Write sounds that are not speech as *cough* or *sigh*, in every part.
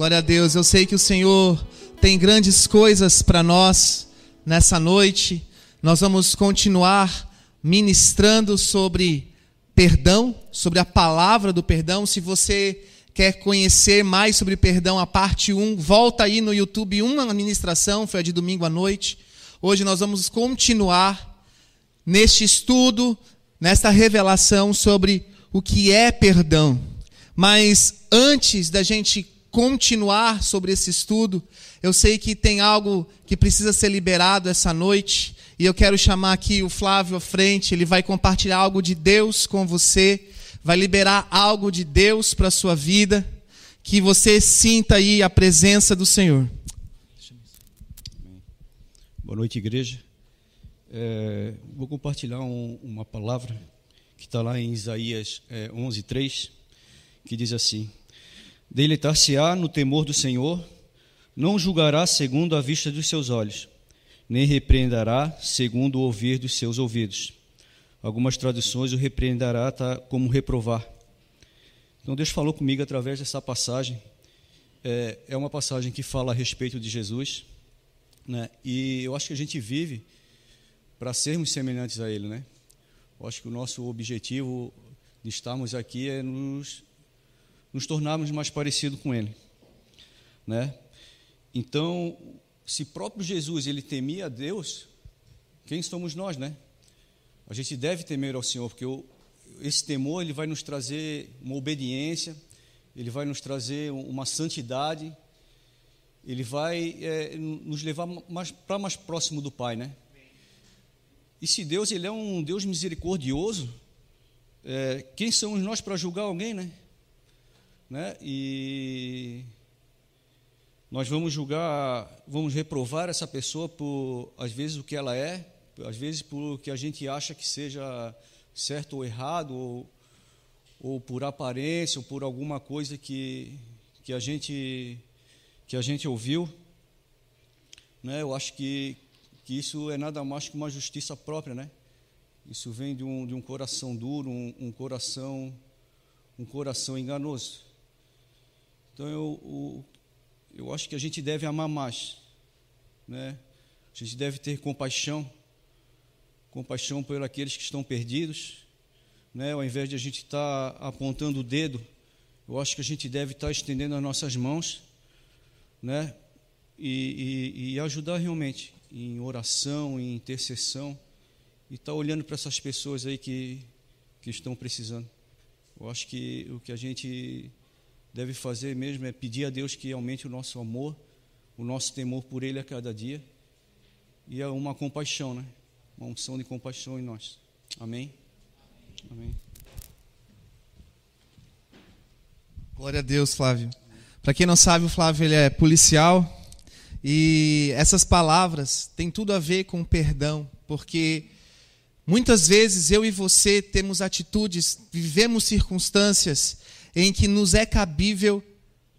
Glória a Deus. Eu sei que o Senhor tem grandes coisas para nós nessa noite. Nós vamos continuar ministrando sobre perdão, sobre a palavra do perdão. Se você quer conhecer mais sobre perdão, a parte 1, volta aí no YouTube, uma ministração, foi a de domingo à noite. Hoje nós vamos continuar neste estudo, nesta revelação sobre o que é perdão. Mas antes da gente continuar sobre esse estudo, eu sei que tem algo que precisa ser liberado essa noite, e eu quero chamar aqui o Flávio à frente, ele vai compartilhar algo de Deus com você, vai liberar algo de Deus para a sua vida, que você sinta aí a presença do Senhor. Boa noite, igreja. É, vou compartilhar um, uma palavra que está lá em Isaías é, 11, 3, que diz assim: Deleitar-se-á no temor do Senhor, não julgará segundo a vista dos seus olhos, nem repreenderá segundo o ouvir dos seus ouvidos. Algumas traduções o repreenderá tá, como reprovar. Então Deus falou comigo através dessa passagem. É, é uma passagem que fala a respeito de Jesus, né? E eu acho que a gente vive para sermos semelhantes a Ele, né? Eu acho que o nosso objetivo de estarmos aqui é nos nos tornarmos mais parecidos com Ele, né? Então, se próprio Jesus ele temia a Deus, quem somos nós, né? A gente deve temer ao Senhor, porque esse temor ele vai nos trazer uma obediência, ele vai nos trazer uma santidade, ele vai é, nos levar mais, para mais próximo do Pai, né? E se Deus ele é um Deus misericordioso, é, quem somos nós para julgar alguém, né? Né? E nós vamos julgar, vamos reprovar essa pessoa por, às vezes, o que ela é, às vezes por o que a gente acha que seja certo ou errado, ou, ou por aparência, ou por alguma coisa que, que, a, gente, que a gente ouviu. Né? Eu acho que, que isso é nada mais que uma justiça própria, né? Isso vem de um, de um coração duro, um, um coração um coração enganoso. Então eu, eu acho que a gente deve amar mais, né? A gente deve ter compaixão, compaixão por aqueles que estão perdidos, né? Ao invés de a gente estar tá apontando o dedo, eu acho que a gente deve estar tá estendendo as nossas mãos, né? E, e, e ajudar realmente em oração, em intercessão, e estar tá olhando para essas pessoas aí que, que estão precisando. Eu acho que o que a gente deve fazer mesmo é pedir a Deus que aumente o nosso amor, o nosso temor por Ele a cada dia e é uma compaixão, né? Uma unção de compaixão em nós. Amém? Amém. Glória a Deus, Flávio. Para quem não sabe, o Flávio ele é policial e essas palavras têm tudo a ver com perdão, porque muitas vezes eu e você temos atitudes, vivemos circunstâncias em que nos é cabível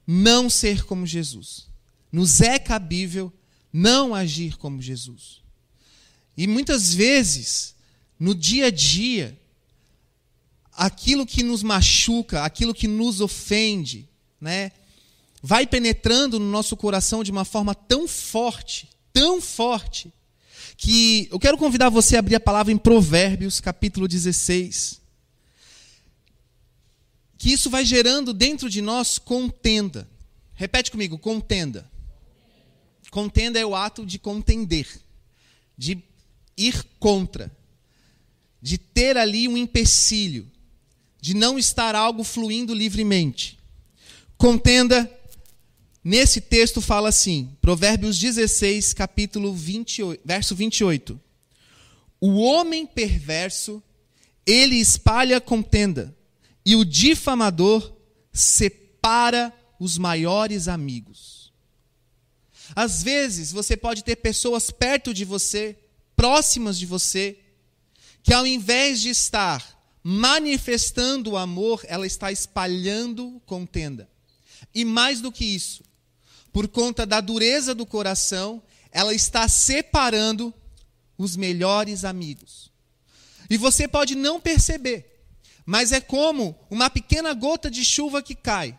não ser como Jesus. Nos é cabível não agir como Jesus. E muitas vezes, no dia a dia, aquilo que nos machuca, aquilo que nos ofende, né, vai penetrando no nosso coração de uma forma tão forte, tão forte, que eu quero convidar você a abrir a palavra em Provérbios, capítulo 16 que isso vai gerando dentro de nós contenda. Repete comigo, contenda. Contenda é o ato de contender, de ir contra, de ter ali um empecilho, de não estar algo fluindo livremente. Contenda, nesse texto fala assim, Provérbios 16, capítulo 28, verso 28. O homem perverso, ele espalha contenda e o difamador separa os maiores amigos. Às vezes, você pode ter pessoas perto de você, próximas de você, que ao invés de estar manifestando o amor, ela está espalhando contenda. E mais do que isso, por conta da dureza do coração, ela está separando os melhores amigos. E você pode não perceber, mas é como uma pequena gota de chuva que cai.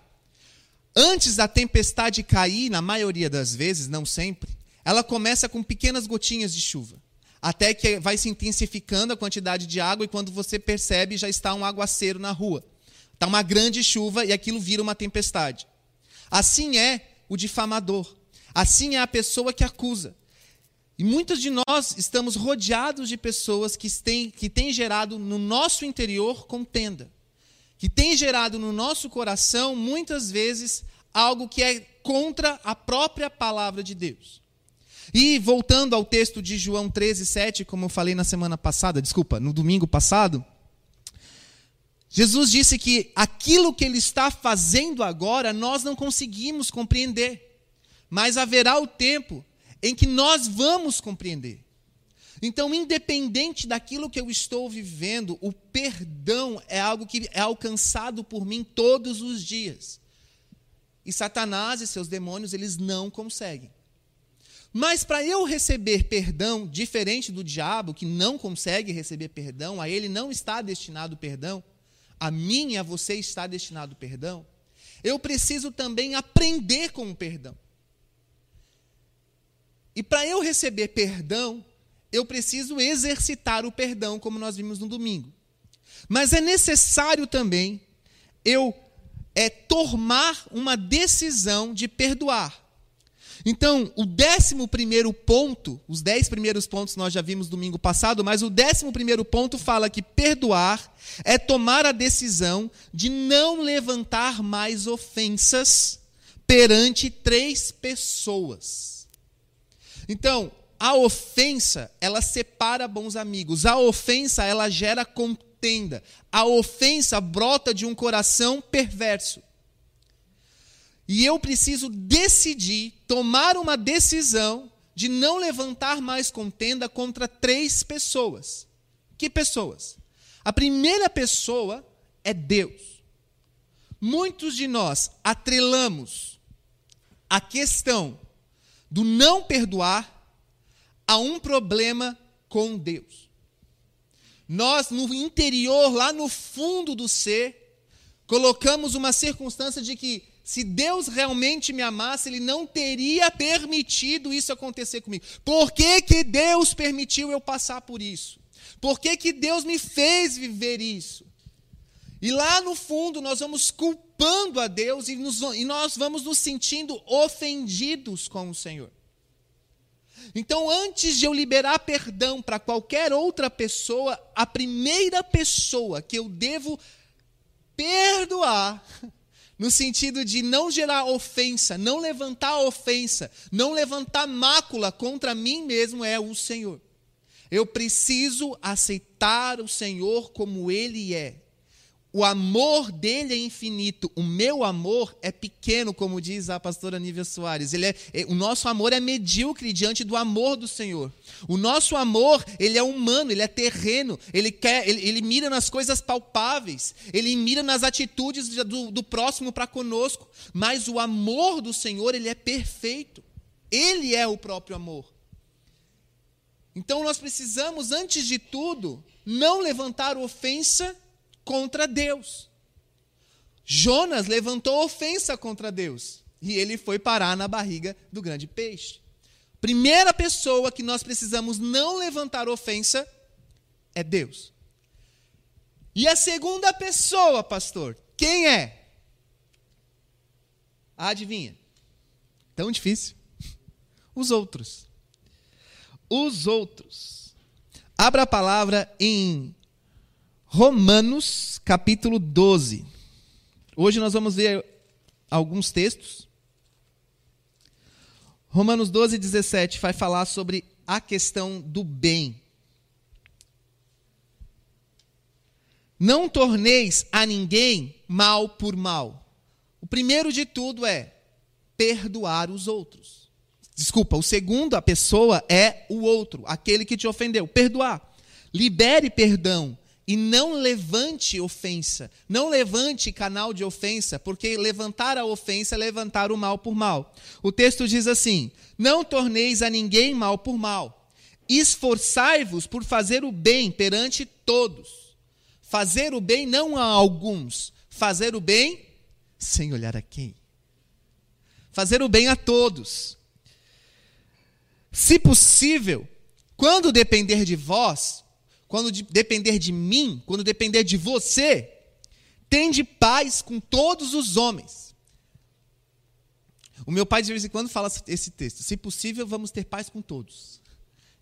antes da tempestade cair, na maioria das vezes, não sempre, ela começa com pequenas gotinhas de chuva. Até que vai se intensificando a quantidade de água e quando você percebe já está um aguaceiro na rua. Está uma grande chuva e aquilo vira uma tempestade. Assim é o difamador. Assim é a pessoa que acusa. E muitos de nós estamos rodeados de pessoas que têm, que têm gerado no nosso interior contenda, que têm gerado no nosso coração, muitas vezes, algo que é contra a própria palavra de Deus. E voltando ao texto de João 13, 7, como eu falei na semana passada, desculpa, no domingo passado, Jesus disse que aquilo que ele está fazendo agora nós não conseguimos compreender, mas haverá o tempo em que nós vamos compreender. Então, independente daquilo que eu estou vivendo, o perdão é algo que é alcançado por mim todos os dias. E Satanás e seus demônios, eles não conseguem. Mas para eu receber perdão, diferente do diabo, que não consegue receber perdão, a ele não está destinado perdão, a mim e a você está destinado perdão, eu preciso também aprender com o perdão. E para eu receber perdão, eu preciso exercitar o perdão, como nós vimos no domingo. Mas é necessário também eu é tomar uma decisão de perdoar. Então, o décimo primeiro ponto, os dez primeiros pontos nós já vimos domingo passado, mas o décimo primeiro ponto fala que perdoar é tomar a decisão de não levantar mais ofensas perante três pessoas. Então, a ofensa, ela separa bons amigos. A ofensa, ela gera contenda. A ofensa brota de um coração perverso. E eu preciso decidir, tomar uma decisão de não levantar mais contenda contra três pessoas. Que pessoas? A primeira pessoa é Deus. Muitos de nós atrelamos a questão do não perdoar a um problema com Deus. Nós, no interior, lá no fundo do ser, colocamos uma circunstância de que se Deus realmente me amasse, Ele não teria permitido isso acontecer comigo. Por que, que Deus permitiu eu passar por isso? Por que, que Deus me fez viver isso? E lá no fundo nós vamos culpando a Deus e, nos, e nós vamos nos sentindo ofendidos com o Senhor. Então, antes de eu liberar perdão para qualquer outra pessoa, a primeira pessoa que eu devo perdoar, *laughs* no sentido de não gerar ofensa, não levantar ofensa, não levantar mácula contra mim mesmo, é o Senhor. Eu preciso aceitar o Senhor como Ele é. O amor dele é infinito, o meu amor é pequeno, como diz a pastora Nívia Soares. Ele é, é, o nosso amor é medíocre diante do amor do Senhor. O nosso amor, ele é humano, ele é terreno, ele quer, ele, ele mira nas coisas palpáveis, ele mira nas atitudes do, do próximo para conosco. Mas o amor do Senhor, ele é perfeito. Ele é o próprio amor. Então nós precisamos, antes de tudo, não levantar ofensa contra Deus. Jonas levantou ofensa contra Deus e ele foi parar na barriga do grande peixe. Primeira pessoa que nós precisamos não levantar ofensa é Deus. E a segunda pessoa, pastor, quem é? Adivinha? Tão difícil. Os outros. Os outros. Abra a palavra em Romanos, capítulo 12. Hoje nós vamos ver alguns textos. Romanos 12, 17 vai falar sobre a questão do bem. Não torneis a ninguém mal por mal. O primeiro de tudo é perdoar os outros. Desculpa, o segundo, a pessoa é o outro, aquele que te ofendeu. Perdoar. Libere perdão e não levante ofensa, não levante canal de ofensa, porque levantar a ofensa é levantar o mal por mal. O texto diz assim: Não torneis a ninguém mal por mal, esforçai-vos por fazer o bem perante todos. Fazer o bem não a alguns, fazer o bem sem olhar a quem. fazer o bem a todos. Se possível, quando depender de vós, quando de depender de mim, quando depender de você, tende paz com todos os homens. O meu pai de vez em quando fala esse texto: se possível, vamos ter paz com todos.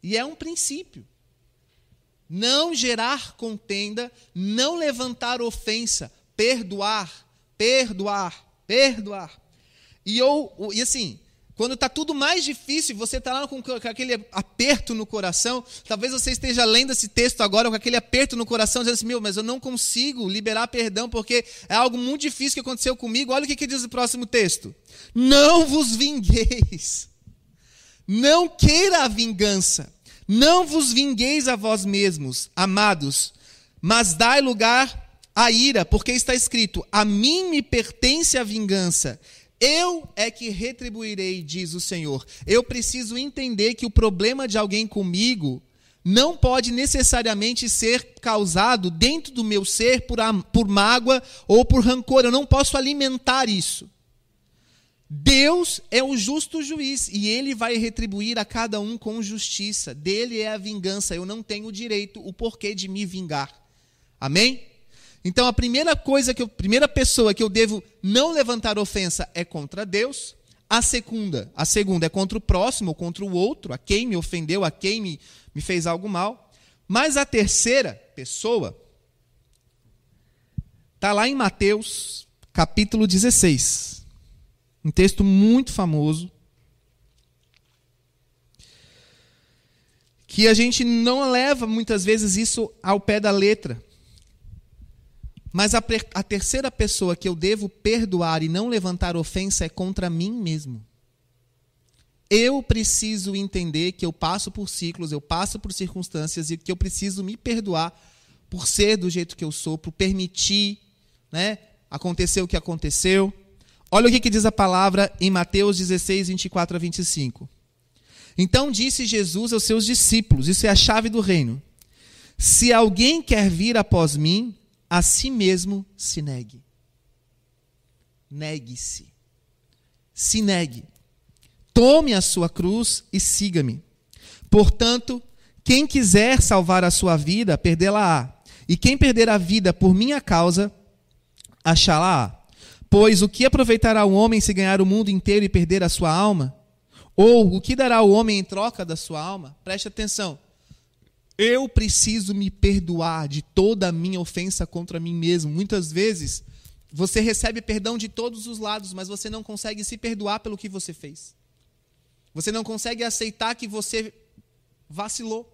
E é um princípio. Não gerar contenda, não levantar ofensa, perdoar, perdoar, perdoar. E, eu, e assim, quando está tudo mais difícil, você está lá com, aquele aperto no coração. Talvez você esteja lendo esse texto agora com aquele aperto no coração, dizendo assim: meu, mas eu não consigo liberar perdão porque é algo muito difícil que aconteceu comigo. Olha o que, que diz o próximo texto: Não vos vingueis, não queira a vingança, não vos vingueis a vós mesmos, amados, mas dai lugar à ira, porque está escrito: A mim me pertence a vingança eu é que retribuirei, diz o Senhor. Eu preciso entender que o problema de alguém comigo não pode necessariamente ser causado dentro do meu ser por, por mágoa ou por rancor. Eu não posso alimentar isso. Deus é o justo juiz e ele vai retribuir a cada um com justiça. Dele é a vingança. Eu não tenho o direito, o porquê de me vingar. Amém? Então a primeira coisa que eu, primeira pessoa que eu devo não levantar ofensa é contra Deus. A segunda, a segunda é contra o próximo, contra o outro, a quem me ofendeu, a quem me, me fez algo mal. Mas a terceira pessoa está lá em Mateus, capítulo 16. Um texto muito famoso. Que a gente não leva muitas vezes isso ao pé da letra. Mas a, a, terceira pessoa que eu devo perdoar e não levantar ofensa é contra mim mesmo. Eu preciso entender que eu passo por ciclos, eu passo por circunstâncias e que eu preciso me perdoar por ser do jeito que eu sou, por permitir né, acontecer o que aconteceu. Olha o que, que diz a palavra em Mateus 16, 24 a 25. Então disse Jesus aos seus discípulos: Isso é a chave do reino. Se alguém quer vir após mim, a si mesmo se negue. Negue-se. Se negue. Tome a sua cruz e siga-me. Portanto, quem quiser salvar a sua vida, perdê-la-á. E quem perder a vida por minha causa, achá-la-á. Pois o que aproveitará o homem se ganhar o mundo inteiro e perder a sua alma? Ou o que dará o homem em troca da sua alma? Preste atenção. Eu preciso me perdoar de toda a minha ofensa contra mim mesmo. Muitas vezes você recebe perdão de todos os lados, mas você não consegue se perdoar pelo que você fez. Você não consegue aceitar que você vacilou.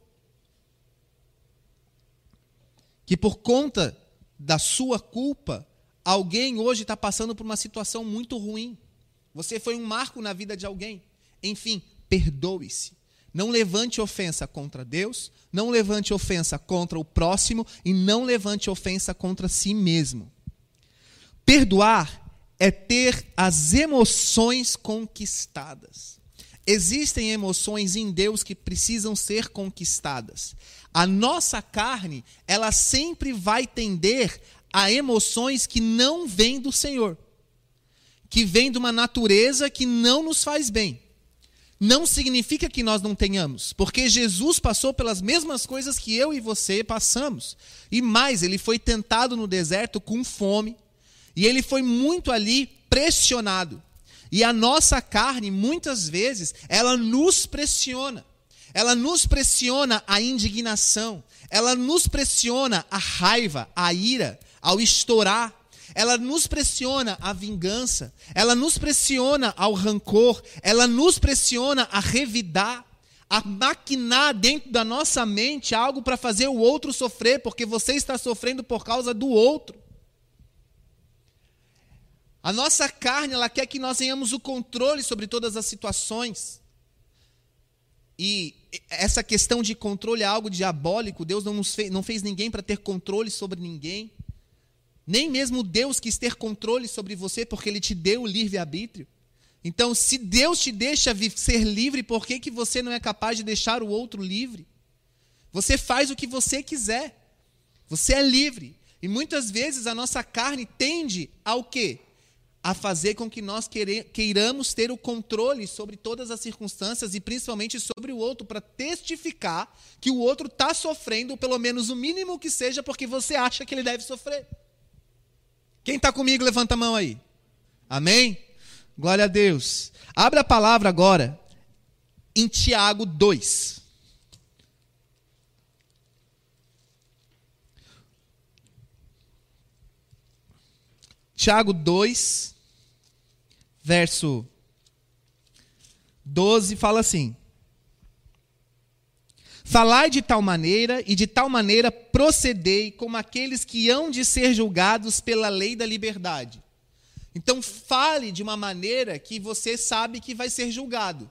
Que por conta da sua culpa, alguém hoje está passando por uma situação muito ruim. Você foi um marco na vida de alguém. Enfim, perdoe-se. Não levante ofensa contra Deus, não levante ofensa contra o próximo e não levante ofensa contra si mesmo. Perdoar é ter as emoções conquistadas. Existem emoções em Deus que precisam ser conquistadas. A nossa carne, ela sempre vai tender a emoções que não vêm do Senhor, que vêm de uma natureza que não nos faz bem não significa que nós não tenhamos, porque Jesus passou pelas mesmas coisas que eu e você passamos. E mais, ele foi tentado no deserto com fome, e ele foi muito ali pressionado. E a nossa carne, muitas vezes, ela nos pressiona. Ela nos pressiona a indignação, ela nos pressiona a raiva, a ira, ao estourar ela nos pressiona à vingança, ela nos pressiona ao rancor, ela nos pressiona a revidar, a maquinar dentro da nossa mente algo para fazer o outro sofrer, porque você está sofrendo por causa do outro. A nossa carne, ela quer que nós tenhamos o controle sobre todas as situações. E essa questão de controle é algo diabólico. Deus não, fez, não fez ninguém para ter controle sobre ninguém. Nem mesmo Deus quis ter controle sobre você porque ele te deu o livre-arbítrio. Então, se Deus te deixa ser livre, por que, que você não é capaz de deixar o outro livre? Você faz o que você quiser. Você é livre. E muitas vezes a nossa carne tende ao quê? a fazer com que nós queiramos ter o controle sobre todas as circunstâncias e principalmente sobre o outro, para testificar que o outro está sofrendo, pelo menos o mínimo que seja, porque você acha que ele deve sofrer. Quem está comigo, levanta a mão aí. Amém? Glória a Deus. Abra a palavra agora em Tiago 2. Tiago 2, verso 12, fala assim: Falai de tal maneira e de tal maneira procedei como aqueles que hão de ser julgados pela lei da liberdade. Então, fale de uma maneira que você sabe que vai ser julgado.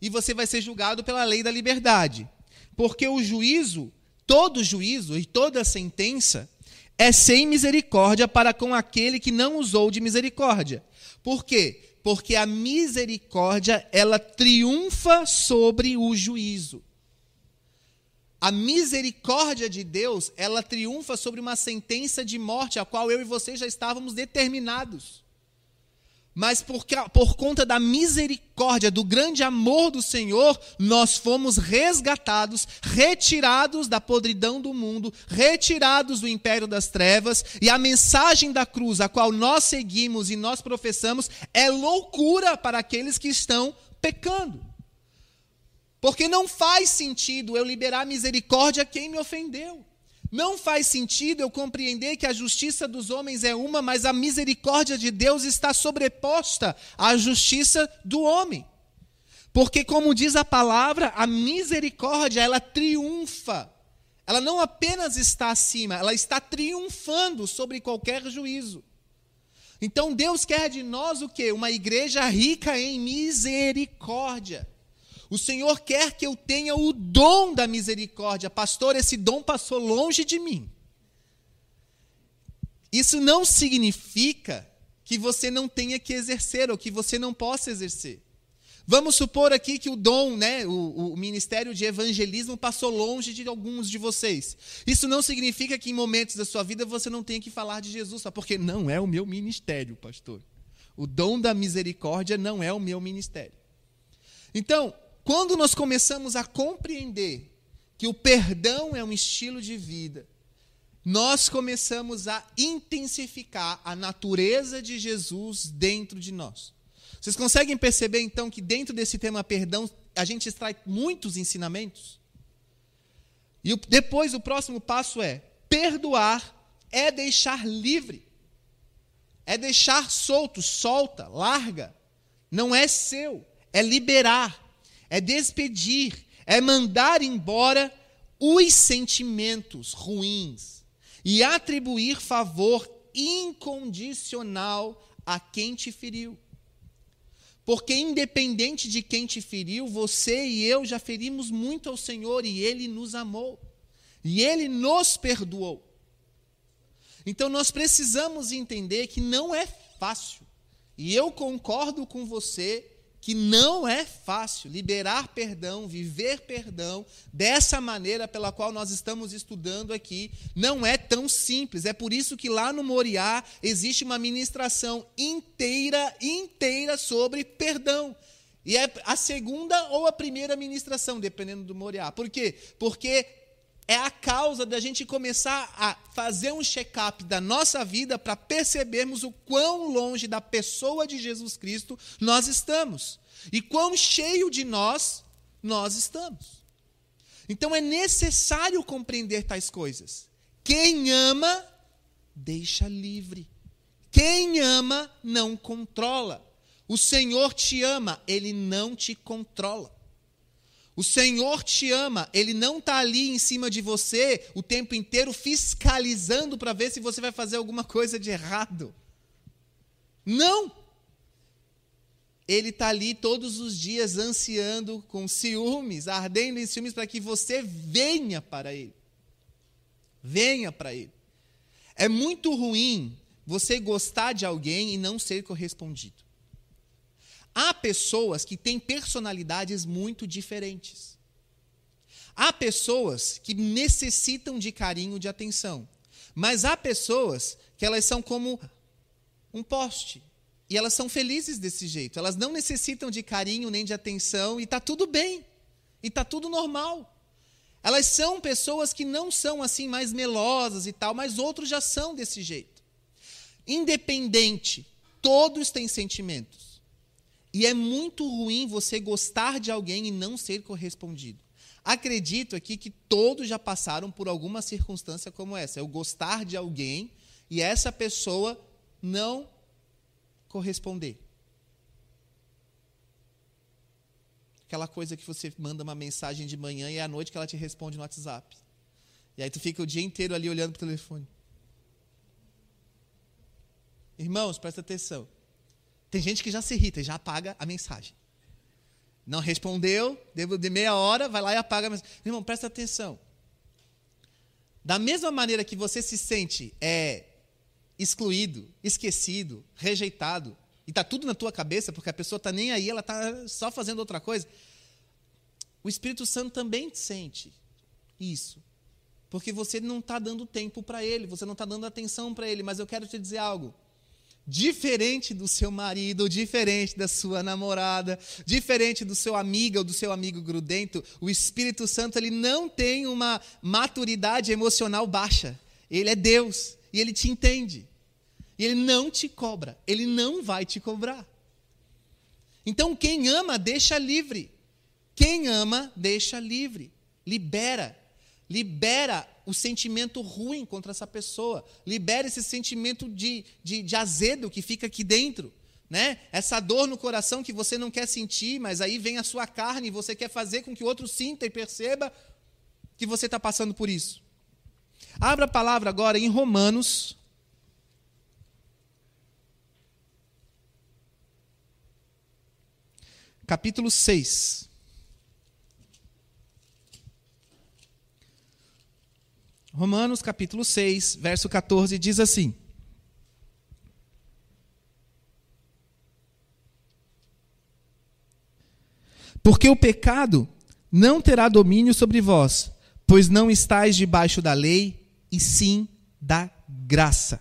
E você vai ser julgado pela lei da liberdade. Porque o juízo, todo juízo e toda sentença, é sem misericórdia para com aquele que não usou de misericórdia. Por quê? Porque a misericórdia, ela triunfa sobre o juízo. A misericórdia de Deus, ela triunfa sobre uma sentença de morte, a qual eu e você já estávamos determinados mas por, por conta da misericórdia, do grande amor do Senhor, nós fomos resgatados, retirados da podridão do mundo, retirados do império das trevas, e a mensagem da cruz, a qual nós seguimos e nós professamos, é loucura para aqueles que estão pecando. Porque não faz sentido eu liberar misericórdia a quem me ofendeu. Não faz sentido eu compreender que a justiça dos homens é uma, mas a misericórdia de Deus está sobreposta à justiça do homem. Porque, como diz a palavra, a misericórdia, ela triunfa. Ela não apenas está acima, ela está triunfando sobre qualquer juízo. Então, Deus quer de nós o quê? Uma igreja rica em misericórdia. O Senhor quer que eu tenha o dom da misericórdia. Pastor, esse dom passou longe de mim. Isso não significa que você não tenha que exercer ou que você não possa exercer. Vamos supor aqui que o dom, né, o, o, ministério de evangelismo passou longe de alguns de vocês. Isso não significa que em momentos da sua vida você não tenha que falar de Jesus, só porque não é o meu ministério, pastor. O dom da misericórdia não é o meu ministério. Então, quando nós começamos a compreender que o perdão é um estilo de vida, nós começamos a intensificar a natureza de Jesus dentro de nós. Vocês conseguem perceber então que dentro desse tema perdão a gente extrai muitos ensinamentos? E depois o próximo passo é: perdoar é deixar livre, é deixar solto, solta, larga. Não é seu, é liberar é despedir, é mandar embora os sentimentos ruins e atribuir favor incondicional a quem te feriu. Porque, independente de quem te feriu, você e eu já ferimos muito ao Senhor e Ele nos amou. E Ele nos perdoou. Então, nós precisamos entender que não é fácil. E eu concordo com você que não é fácil liberar perdão, viver perdão dessa maneira pela qual nós estamos estudando aqui, não é tão simples. É por isso que lá no Moriá existe uma ministração inteira, inteira sobre perdão. E é a segunda ou a primeira ministração, dependendo do Moriá. Por quê? Porque é a causa da gente começar a fazer um check-up da nossa vida para percebermos o quão longe da pessoa de Jesus Cristo nós estamos e quão cheio de nós nós estamos. Então é necessário compreender tais coisas. Quem ama, deixa livre. Quem ama, não controla. O Senhor te ama, ele não te controla. O Senhor te ama, Ele não está ali em cima de você o tempo inteiro fiscalizando para ver se você vai fazer alguma coisa de errado. Não! Ele está ali todos os dias ansiando com ciúmes, ardendo em ciúmes para que você venha para Ele. Venha para Ele. É muito ruim você gostar de alguém e não ser correspondido. Há pessoas que têm personalidades muito diferentes. Há pessoas que necessitam de carinho, de atenção. Mas há pessoas que elas são como um poste. E elas são felizes desse jeito. Elas não necessitam de carinho nem de atenção e está tudo bem. E está tudo normal. Elas são pessoas que não são assim mais melosas e tal, mas outros já são desse jeito. Independente, todos têm sentimentos. E é muito ruim você gostar de alguém e não ser correspondido. Acredito aqui que todos já passaram por alguma circunstância como essa. Eu gostar de alguém e essa pessoa não corresponder. Aquela coisa que você manda uma mensagem de manhã e é à noite que ela te responde no WhatsApp. E aí tu fica o dia inteiro ali olhando para o telefone. Irmãos, presta atenção. Tem gente que já se irrita e já apaga a mensagem. Não respondeu, de meia hora, vai lá e apaga a mensagem. Irmão, presta atenção. Da mesma maneira que você se sente é, excluído, esquecido, rejeitado, e está tudo na tua cabeça, porque a pessoa está nem aí, ela está só fazendo outra coisa. O Espírito Santo também sente isso. Porque você não está dando tempo para ele, você não está dando atenção para ele. Mas eu quero te dizer algo. Diferente do seu marido, diferente da sua namorada, diferente do seu amigo ou do seu amigo grudento, o Espírito Santo ele não tem uma maturidade emocional baixa. Ele é Deus e ele te entende. E ele não te cobra, ele não vai te cobrar. Então, quem ama, deixa livre. Quem ama, deixa livre. Libera. Libera o sentimento ruim contra essa pessoa. Libera esse sentimento de, de, de azedo que fica aqui dentro. Né? Essa dor no coração que você não quer sentir, mas aí vem a sua carne e você quer fazer com que o outro sinta e perceba que você está passando por isso. Abra a palavra agora em Romanos, capítulo 6. Romanos capítulo 6, verso 14 diz assim: Porque o pecado não terá domínio sobre vós, pois não estáis debaixo da lei, e sim da graça.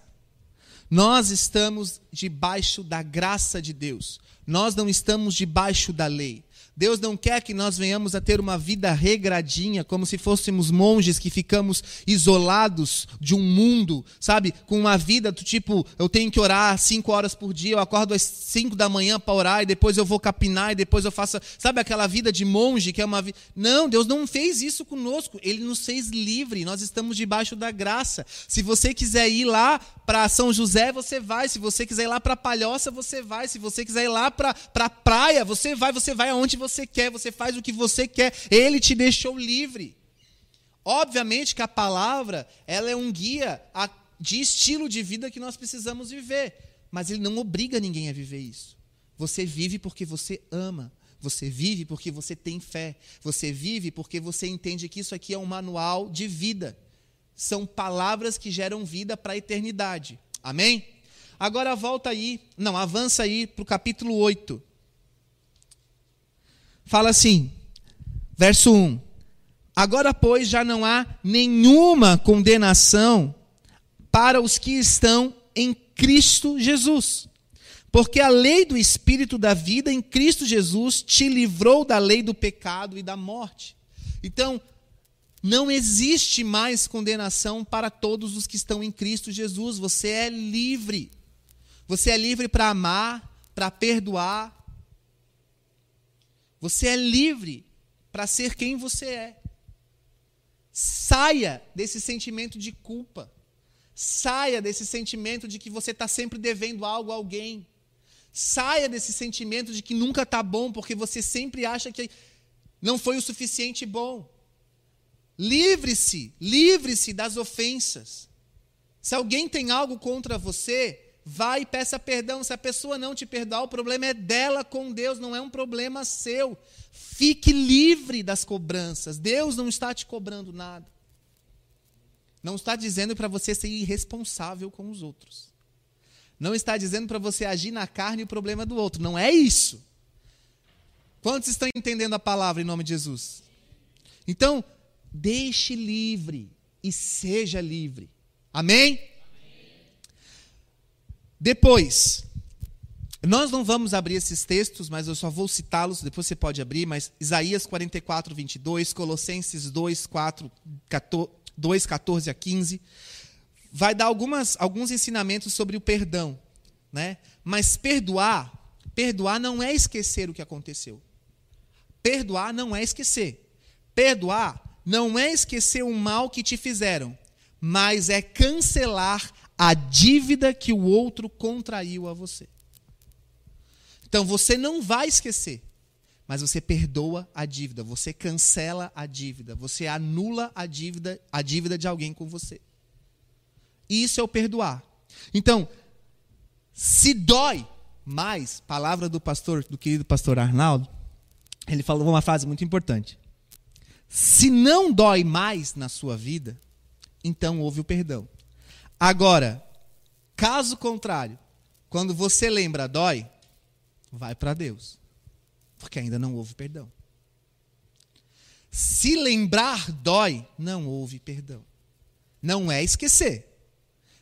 Nós estamos debaixo da graça de Deus. Nós não estamos debaixo da lei. Deus não quer que nós venhamos a ter uma vida regradinha, como se fôssemos monges que ficamos isolados de um mundo, sabe? Com uma vida do tipo, eu tenho que orar cinco horas por dia, eu acordo às cinco da manhã para orar, e depois eu vou capinar, e depois eu faço. Sabe aquela vida de monge que é uma vida. Não, Deus não fez isso conosco. Ele nos fez livre. Nós estamos debaixo da graça. Se você quiser ir lá para São José, você vai. Se você quiser ir lá para Palhoça, você vai. Se você quiser ir lá para a praia, você vai. Você vai aonde você você quer, você faz o que você quer. Ele te deixou livre. Obviamente que a palavra, ela é um guia de estilo de vida que nós precisamos viver, mas ele não obriga ninguém a viver isso. Você vive porque você ama. Você vive porque você tem fé. Você vive porque você entende que isso aqui é um manual de vida. São palavras que geram vida para a eternidade. Amém? Agora volta aí, não, avança aí para o capítulo 8 fala assim, verso 1: Agora, pois, já não há nenhuma condenação para os que estão em Cristo Jesus. Porque a lei do Espírito da vida em Cristo Jesus te livrou da lei do pecado e da morte. Então, não existe mais condenação para todos os que estão em Cristo Jesus. Você é livre. Você é livre para amar, para perdoar, você é livre para ser quem você é. Saia desse sentimento de culpa. Saia desse sentimento de que você está sempre devendo algo a alguém. Saia desse sentimento de que nunca está bom porque você sempre acha que não foi o suficiente bom. Livre-se, livre-se das ofensas. Se alguém tem algo contra você, Vai e peça perdão. Se a pessoa não te perdoar, o problema é dela com Deus, não é um problema seu. Fique livre das cobranças. Deus não está te cobrando nada. Não está dizendo para você ser irresponsável com os outros. Não está dizendo para você agir na carne o problema do outro. Não é isso. Quantos estão entendendo a palavra em nome de Jesus? Então, deixe livre e seja livre. Amém? Depois, Nós não vamos abrir esses textos, mas eu só vou citá-los, depois você pode abrir, mas Isaías 44, 22, Colossenses 2, 4, 14, 2, 14 a 15, vai dar algumas, alguns ensinamentos sobre o perdão. Né? Mas perdoar, perdoar não é esquecer o que aconteceu. Perdoar não é esquecer. Perdoar não é esquecer o mal que te fizeram, mas é cancelar a dívida que o outro contraiu a você. Então você não vai esquecer, mas você perdoa a dívida, você cancela a dívida, você anula a dívida, a dívida de alguém com você. Isso é o perdoar. Então, se dói mais, palavra do pastor, do querido pastor Arnaldo, ele falou uma frase muito importante. Se não dói mais na sua vida, então houve o perdão. Agora, caso contrário, quando você lembra dói, vai para Deus, porque ainda não houve perdão. Se lembrar dói, não houve perdão. Não é esquecer.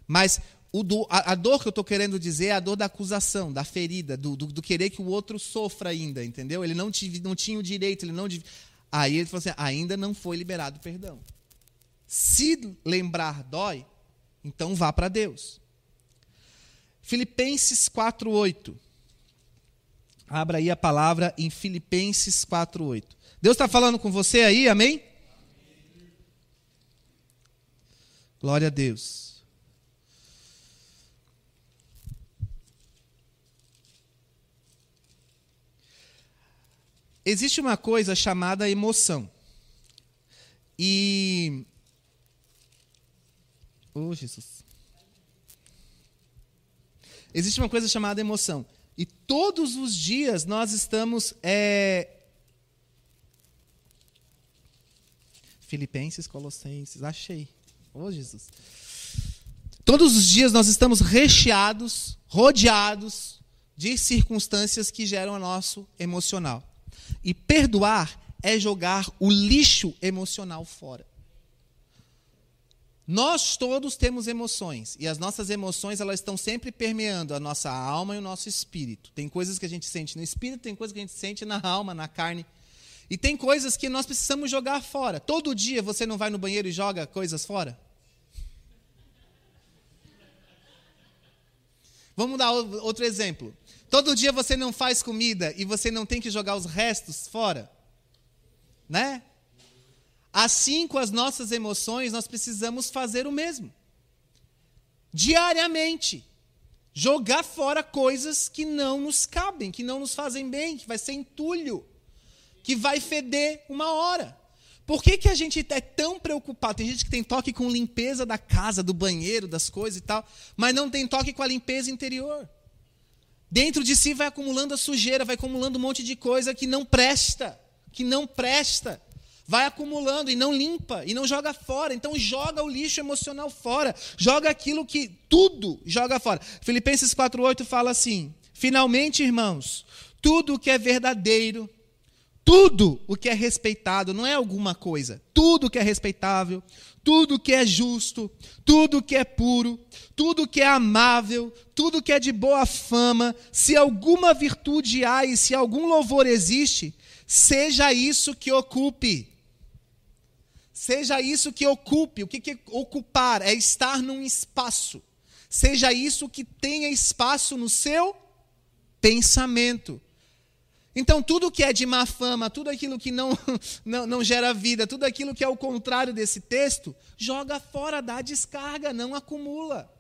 Mas do, a, a, dor que eu estou querendo dizer é a dor da acusação, da ferida, do, do, do, querer que o outro sofra ainda, entendeu? Ele não, tive, não tinha o direito, ele não. Aí ele falou assim: ainda não foi liberado perdão. Se lembrar dói, então vá para Deus. Filipenses 4,8. Abra aí a palavra em Filipenses 4:8. Deus está falando com você aí, amém? Glória a Deus. Existe uma coisa chamada emoção. E. Oh, Jesus. Existe uma coisa chamada emoção. E todos os dias nós estamos. É... Filipenses, Colossenses, achei. Oh, Jesus. Todos os dias nós estamos recheados, rodeados de circunstâncias que geram o nosso emocional. E perdoar é jogar o lixo emocional fora. Nós todos temos emoções e as nossas emoções elas estão sempre permeando a nossa alma e o nosso espírito. Tem coisas que a gente sente no espírito, tem coisas que a gente sente na alma, na carne. E tem coisas que nós precisamos jogar fora. Todo dia você não vai no banheiro e joga coisas fora? Vamos dar outro exemplo. Todo dia você não faz comida e você não tem que jogar os restos fora? Né? Assim com as nossas emoções, nós precisamos fazer o mesmo. Diariamente. Jogar fora coisas que não nos cabem, que não nos fazem bem, que vai ser entulho, que vai feder uma hora. Por que, que a gente é tão preocupado? Tem gente que tem toque com limpeza da casa, do banheiro, das coisas e tal, mas não tem toque com a limpeza interior. Dentro de si vai acumulando a sujeira, vai acumulando um monte de coisa que não presta, que não presta vai acumulando e não limpa e não joga fora. Então joga o lixo emocional fora, joga aquilo que tudo joga fora. Filipenses 4:8 fala assim: "Finalmente, irmãos, tudo o que é verdadeiro, tudo o que é respeitado, não é alguma coisa, tudo o que é respeitável, tudo que é justo, tudo que é puro, tudo que é amável, tudo que é de boa fama, se alguma virtude há e se algum louvor existe, seja isso que ocupe. Seja isso que ocupe. O que, ocupar? É estar num espaço. Seja isso que tenha espaço no seu pensamento. Então, tudo que é de má fama, tudo aquilo que não, *laughs* não, não gera vida, tudo aquilo que é o contrário desse texto, joga fora, dá descarga, não acumula.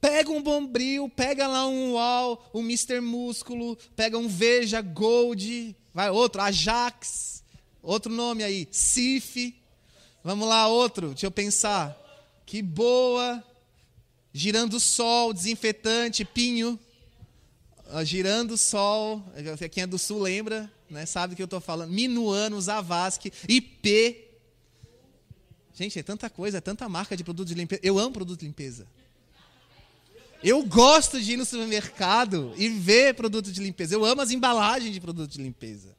Pega um bombril, pega lá um UOL, um Mr. Músculo, pega um Veja Gold, vai outro, Ajax, Outro nome aí, Cif. Vamos lá, outro, deixa eu pensar. Que boa. Girando Sol, desinfetante, Pinho. Girando Sol, quem é do Sul lembra, né, sabe o que eu estou falando. Minuano, Zavascki, IP. Gente, é tanta coisa, é tanta marca de produto de limpeza. Eu amo produto de limpeza. Eu gosto de ir no supermercado e ver produto de limpeza. Eu amo as embalagens de produto de limpeza.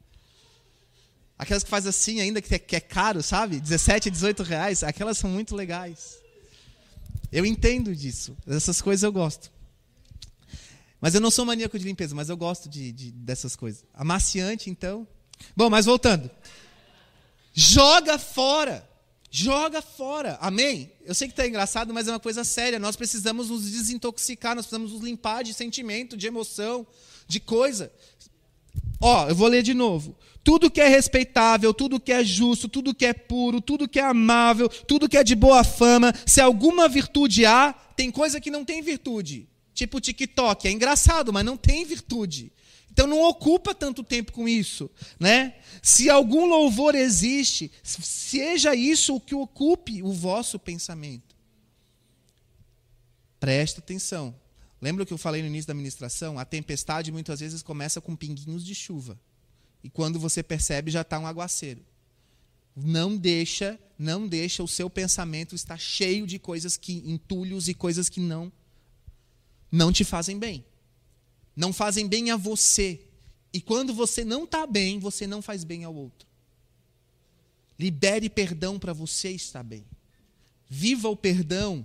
Aquelas que faz assim ainda, que é, é caro, sabe? 17, 18 reais. Aquelas são muito legais. Eu entendo disso. Essas coisas eu gosto. Mas eu não sou maníaco de limpeza, mas eu gosto de, de, dessas coisas. Amaciante, então. Bom, mas voltando. Joga fora. Joga fora. Amém? Eu sei que está engraçado, mas é uma coisa séria. Nós precisamos nos desintoxicar, nós precisamos nos limpar de sentimento, de emoção, de coisa. Ó, eu vou ler de novo. Tudo que é respeitável, tudo que é justo, tudo que é puro, tudo que é amável, tudo que é de boa fama, se alguma virtude há, tem coisa que não tem virtude. Tipo TikTok, é engraçado, mas não tem virtude. Então não ocupa tanto tempo com isso, né? Se algum louvor existe, seja isso o que ocupe o vosso pensamento. Presta atenção. Lembra o que eu falei no início da ministração? A tempestade muitas vezes começa com pinguinhos de chuva. E quando você percebe, já está um aguaceiro. Não deixa, não deixa o seu pensamento estar cheio de coisas que entulhos e coisas que não não te fazem bem. Não fazem bem a você. E quando você não está bem, você não faz bem ao outro. Libere perdão para você estar bem. Viva o perdão.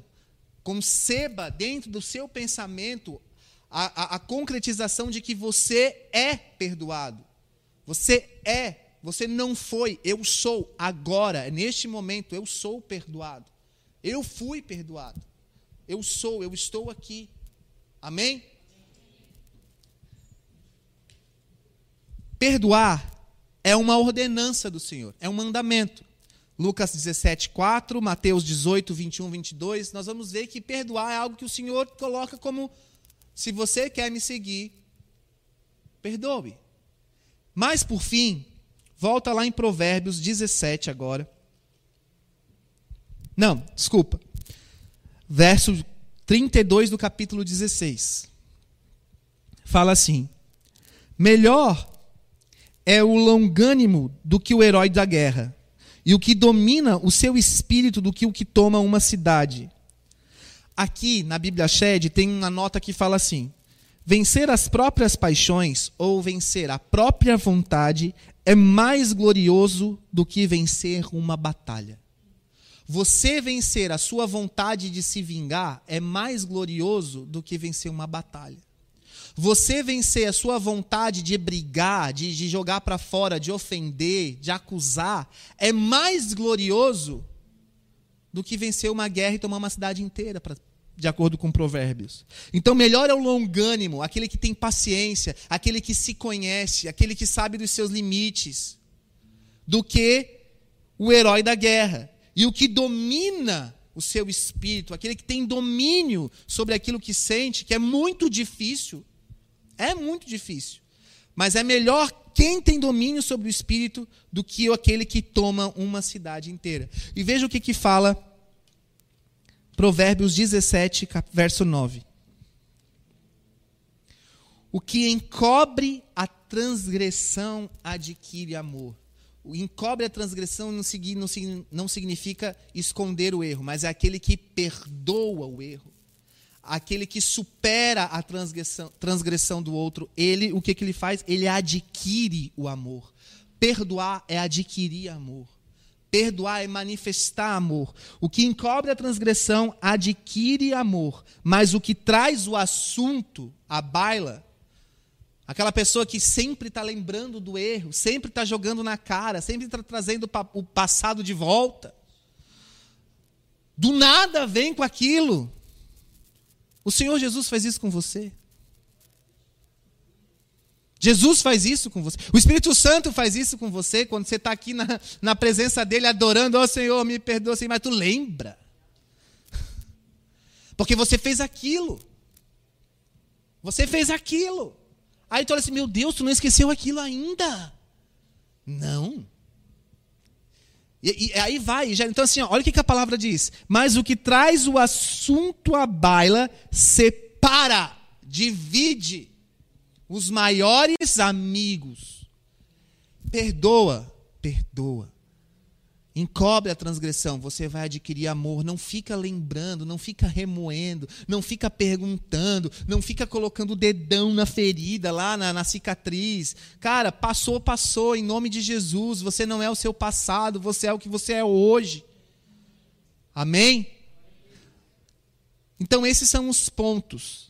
Conceba dentro do seu pensamento a, a, a concretização de que você é perdoado. Você é, você não foi, eu sou agora, neste momento, eu sou perdoado. Eu fui perdoado. Eu sou, eu estou aqui. Amém? Perdoar é uma ordenança do Senhor, é um mandamento. Lucas 17, 4, Mateus 18, 21, 22, nós vamos ver que perdoar é algo que o Senhor coloca como: se você quer me seguir, perdoe. Mas, por fim, volta lá em Provérbios 17 agora. Não, desculpa. Verso 32 do capítulo 16. Fala assim: Melhor é o longânimo do que o herói da guerra, e o que domina o seu espírito do que o que toma uma cidade. Aqui na Bíblia Shed tem uma nota que fala assim: Vencer as próprias paixões ou vencer a própria vontade é mais glorioso do que vencer uma batalha. Você vencer a sua vontade de se vingar é mais glorioso do que vencer uma batalha. Você vencer a sua vontade de brigar, de, de jogar para fora, de ofender, de acusar, é mais glorioso do que vencer uma guerra e tomar uma cidade inteira para de acordo com Provérbios. Então, melhor é o longânimo, aquele que tem paciência, aquele que se conhece, aquele que sabe dos seus limites, do que o herói da guerra. E o que domina o seu espírito, aquele que tem domínio sobre aquilo que sente, que é muito difícil. É muito difícil. Mas é melhor quem tem domínio sobre o espírito do que aquele que toma uma cidade inteira. E veja o que, que fala Provérbios 17, verso 9. O que encobre a transgressão adquire amor. O encobre a transgressão não, não significa esconder o erro, mas é aquele que perdoa o erro. Aquele que supera a transgressão, transgressão do outro, ele, o que, que ele faz? Ele adquire o amor. Perdoar é adquirir amor. Perdoar é manifestar amor. O que encobre a transgressão adquire amor, mas o que traz o assunto à baila, aquela pessoa que sempre está lembrando do erro, sempre está jogando na cara, sempre está trazendo o passado de volta, do nada vem com aquilo. O Senhor Jesus faz isso com você. Jesus faz isso com você. O Espírito Santo faz isso com você quando você está aqui na, na presença dele adorando, ó oh, Senhor, me perdoa, Senhor, mas tu lembra. Porque você fez aquilo. Você fez aquilo. Aí tu olha assim, meu Deus, tu não esqueceu aquilo ainda. Não. E, e aí vai, já, então assim, ó, olha o que, que a palavra diz. Mas o que traz o assunto à baila separa, divide os maiores amigos. Perdoa, perdoa. Encobre a transgressão, você vai adquirir amor. Não fica lembrando, não fica remoendo, não fica perguntando, não fica colocando o dedão na ferida, lá na, na, cicatriz. Cara, passou, passou, em nome de Jesus. Você não é o seu passado, você é o que você é hoje. Amém? Então, esses são os pontos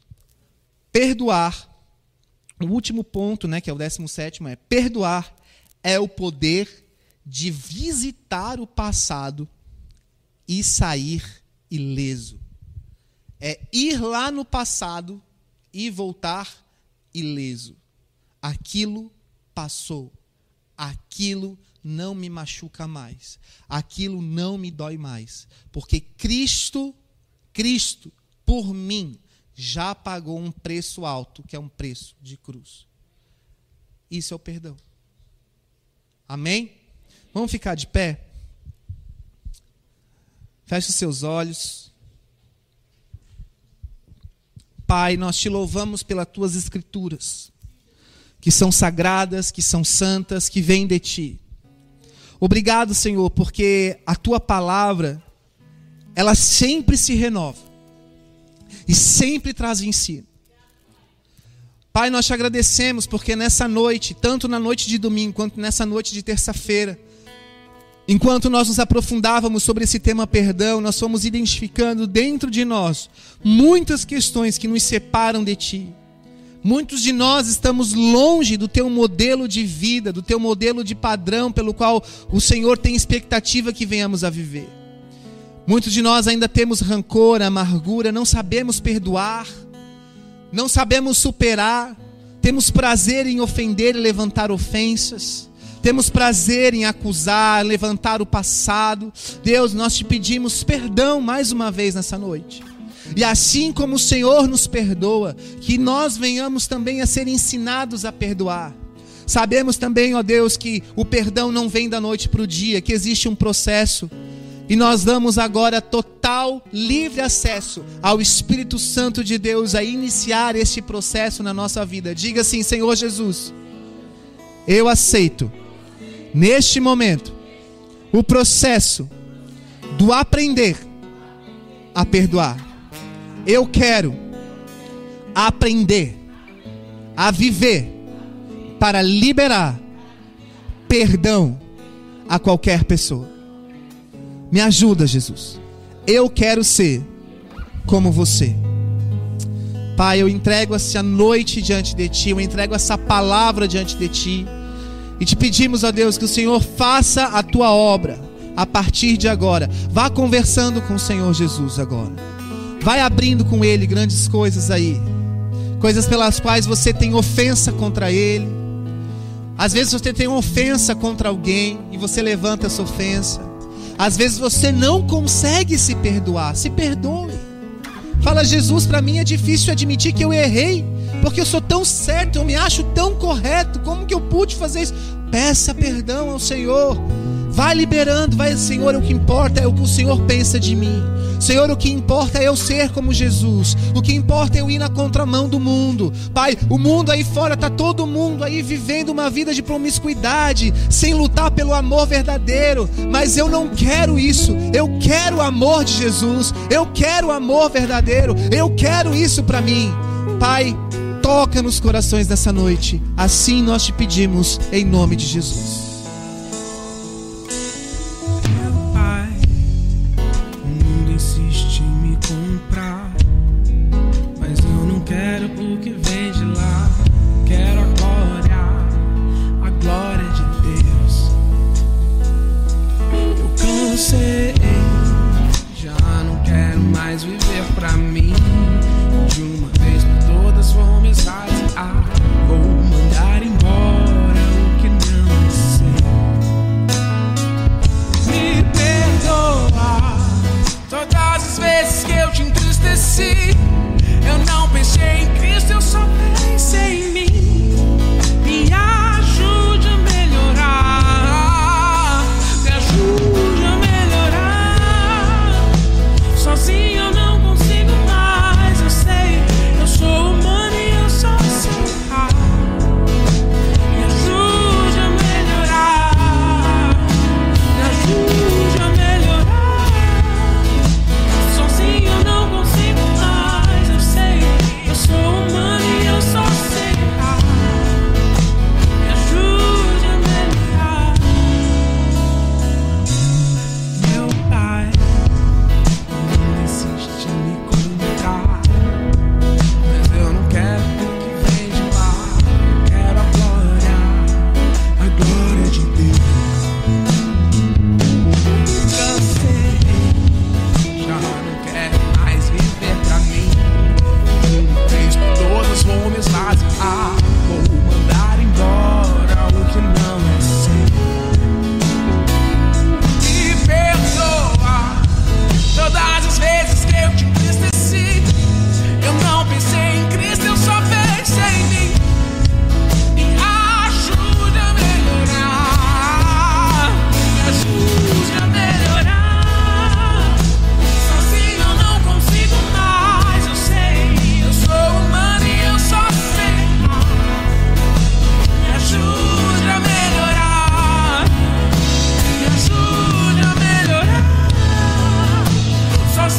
perdoar, o último ponto, né, que é o décimo sétimo, é perdoar é o poder de visitar o passado e sair ileso. É ir lá no passado e voltar ileso. Aquilo passou. Aquilo não me machuca mais. Aquilo não me dói mais. Porque Cristo, Cristo, por mim, já pagou um preço alto, que é um preço de cruz. Isso é o perdão. Amém? Vamos ficar de pé? Feche os seus olhos. Pai, nós te louvamos pelas tuas escrituras, que são sagradas, que são santas, que vêm de ti. Obrigado, Senhor, porque a tua palavra, ela sempre se renova e sempre traz ensino. Pai, nós te agradecemos porque nessa noite, tanto na noite de domingo quanto nessa noite de terça-feira, enquanto nós nos aprofundávamos sobre esse tema perdão, nós fomos identificando dentro de nós muitas questões que nos separam de Ti. Muitos de nós estamos longe do teu modelo de vida, do teu modelo de padrão pelo qual o Senhor tem expectativa que venhamos a viver. Muitos de nós ainda temos rancor, amargura, não sabemos perdoar, não sabemos superar, temos prazer em ofender e levantar ofensas, temos prazer em acusar, levantar o passado. Deus, nós te pedimos perdão mais uma vez nessa noite. E assim como o Senhor nos perdoa, que nós venhamos também a ser ensinados a perdoar. Sabemos também, ó Deus, que o perdão não vem da noite para o dia, que existe um processo. E nós damos agora total, livre acesso ao Espírito Santo de Deus a iniciar este processo na nossa vida. Diga assim: Senhor Jesus, eu aceito, neste momento, o processo do aprender a perdoar eu quero aprender a viver para liberar perdão a qualquer pessoa. Me ajuda, Jesus. Eu quero ser como você. Pai, eu entrego essa noite diante de Ti, eu entrego essa palavra diante de Ti. E te pedimos, ó Deus, que o Senhor faça a Tua obra a partir de agora. Vá conversando com o Senhor Jesus agora. Vai abrindo com Ele grandes coisas aí. Coisas pelas quais você tem ofensa contra Ele. Às vezes você tem ofensa contra alguém e você levanta essa ofensa. Às vezes você não consegue se perdoar. Se perdoe. Fala, Jesus, para mim é difícil admitir que eu errei, porque eu sou tão certo, eu me acho tão correto. Como que eu pude fazer isso? Peça perdão ao Senhor. Vai liberando, vai, Senhor, o que importa é o que o Senhor pensa de mim. Senhor, o que importa é eu ser como Jesus. O que importa é eu ir na contramão do mundo. Pai, o mundo aí fora tá todo mundo aí vivendo uma vida de promiscuidade, sem lutar pelo amor verdadeiro. Mas eu não quero isso. Eu quero o amor de Jesus. Eu quero o amor verdadeiro. Eu quero isso para mim. Pai, toca nos corações dessa noite. Assim nós te pedimos em nome de Jesus.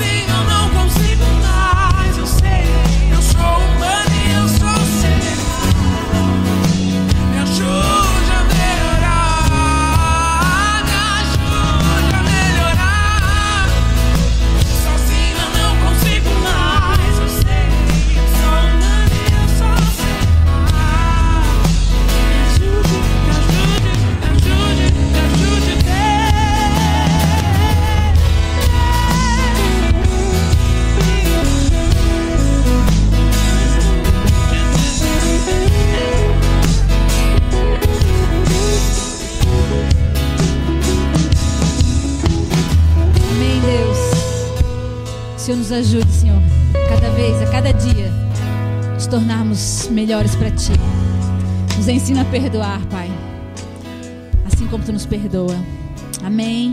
sing melhores para Ti. Nos ensina a perdoar, Pai, assim como Tu nos perdoa. Amém.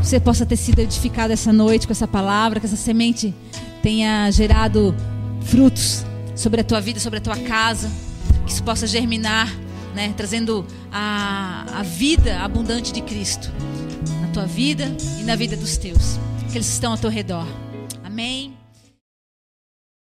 Que você possa ter sido edificado essa noite com essa palavra, que essa semente tenha gerado frutos sobre a tua vida, sobre a tua casa, que isso possa germinar, né, trazendo a, a vida abundante de Cristo na tua vida e na vida dos teus, que eles estão ao teu redor. Amém.